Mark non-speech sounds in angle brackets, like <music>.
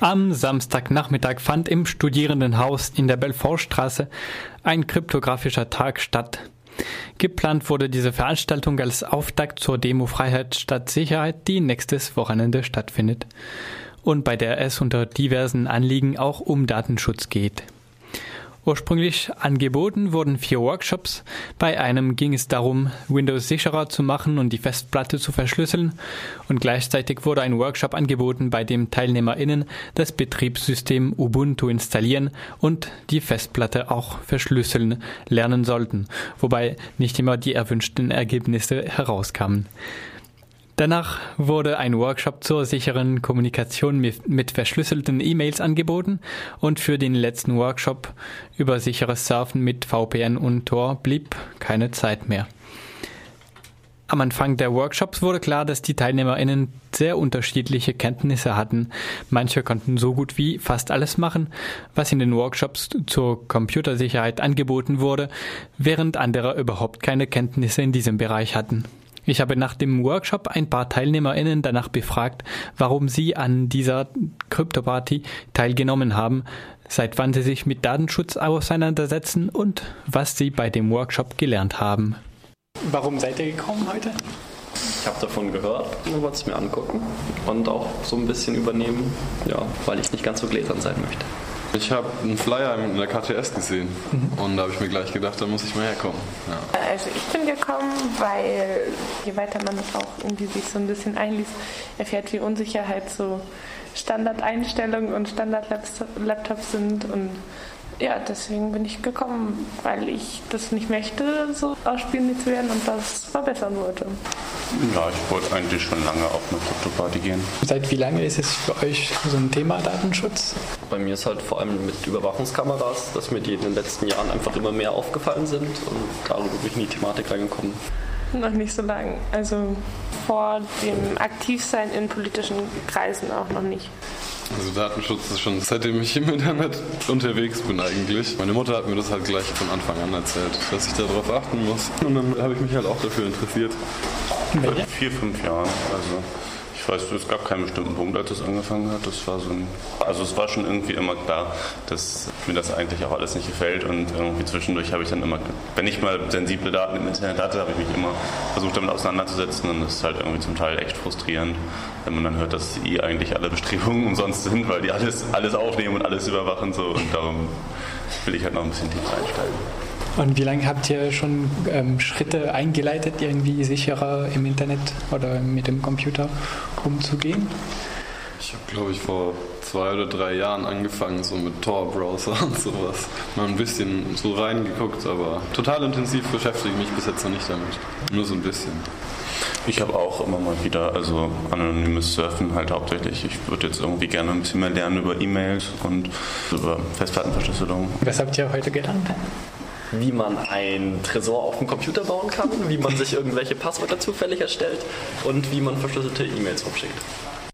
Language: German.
Am Samstagnachmittag fand im Studierendenhaus in der Belfortstraße ein kryptografischer Tag statt. Geplant wurde diese Veranstaltung als Auftakt zur Demo Freiheit statt Sicherheit, die nächstes Wochenende stattfindet und bei der es unter diversen Anliegen auch um Datenschutz geht. Ursprünglich angeboten wurden vier Workshops. Bei einem ging es darum, Windows sicherer zu machen und die Festplatte zu verschlüsseln. Und gleichzeitig wurde ein Workshop angeboten, bei dem TeilnehmerInnen das Betriebssystem Ubuntu installieren und die Festplatte auch verschlüsseln lernen sollten, wobei nicht immer die erwünschten Ergebnisse herauskamen. Danach wurde ein Workshop zur sicheren Kommunikation mit verschlüsselten E-Mails angeboten und für den letzten Workshop über sicheres Surfen mit VPN und Tor blieb keine Zeit mehr. Am Anfang der Workshops wurde klar, dass die TeilnehmerInnen sehr unterschiedliche Kenntnisse hatten. Manche konnten so gut wie fast alles machen, was in den Workshops zur Computersicherheit angeboten wurde, während andere überhaupt keine Kenntnisse in diesem Bereich hatten. Ich habe nach dem Workshop ein paar TeilnehmerInnen danach befragt, warum sie an dieser Kryptoparty teilgenommen haben, seit wann sie sich mit Datenschutz auseinandersetzen und was sie bei dem Workshop gelernt haben. Warum seid ihr gekommen heute? Ich habe davon gehört und wollte es mir angucken und auch so ein bisschen übernehmen, ja, weil ich nicht ganz so gläsern sein möchte. Ich habe einen Flyer in der KTS gesehen mhm. und da habe ich mir gleich gedacht, da muss ich mal herkommen. Ja. Also ich bin gekommen, weil je weiter man auch irgendwie sich so ein bisschen einliest, erfährt, wie Unsicherheit so Standardeinstellungen und Standard-Laptops sind und ja, deswegen bin ich gekommen, weil ich das nicht möchte, so ausspielen zu werden und das verbessern wollte. Ja, ich wollte eigentlich schon lange auf eine Krypto-Party gehen. Seit wie lange ist es für euch so ein Thema Datenschutz? Bei mir ist halt vor allem mit Überwachungskameras, dass mir die in den letzten Jahren einfach immer mehr aufgefallen sind und darüber bin ich in die Thematik reingekommen. Noch nicht so lange. Also vor dem Aktivsein in politischen Kreisen auch noch nicht. Also Datenschutz ist schon seitdem ich im Internet unterwegs bin eigentlich. Meine Mutter hat mir das halt gleich von Anfang an erzählt, dass ich darauf achten muss. Und dann habe ich mich halt auch dafür interessiert. Seit vier, fünf Jahren. Also ich weiß, es gab keinen bestimmten Punkt, als es angefangen hat. Das war so ein, also es war schon irgendwie immer klar, dass mir das eigentlich auch alles nicht gefällt und irgendwie zwischendurch habe ich dann immer, wenn ich mal sensible Daten im Internet hatte, habe ich mich immer versucht damit auseinanderzusetzen und das ist halt irgendwie zum Teil echt frustrierend, wenn man dann hört, dass eh eigentlich alle Bestrebungen <laughs> umsonst sind, weil die alles, alles aufnehmen und alles überwachen so und darum will ich halt noch ein bisschen tiefer einsteigen. Und wie lange habt ihr schon ähm, Schritte eingeleitet, irgendwie sicherer im Internet oder mit dem Computer umzugehen? Ich habe, glaube ich, vor zwei oder drei Jahren angefangen, so mit Tor-Browser <laughs> und sowas. Mal ein bisschen so reingeguckt, aber total intensiv beschäftige ich mich bis jetzt noch nicht damit. Nur so ein bisschen. Ich habe auch immer mal wieder, also anonymes Surfen halt hauptsächlich. Ich würde jetzt irgendwie gerne ein bisschen mehr lernen über E-Mails und über Festplattenverschlüsselung. Was habt ihr heute gelernt? Wie man ein Tresor auf dem Computer bauen kann, wie man sich irgendwelche Passwörter zufällig erstellt und wie man verschlüsselte E-Mails rumschickt.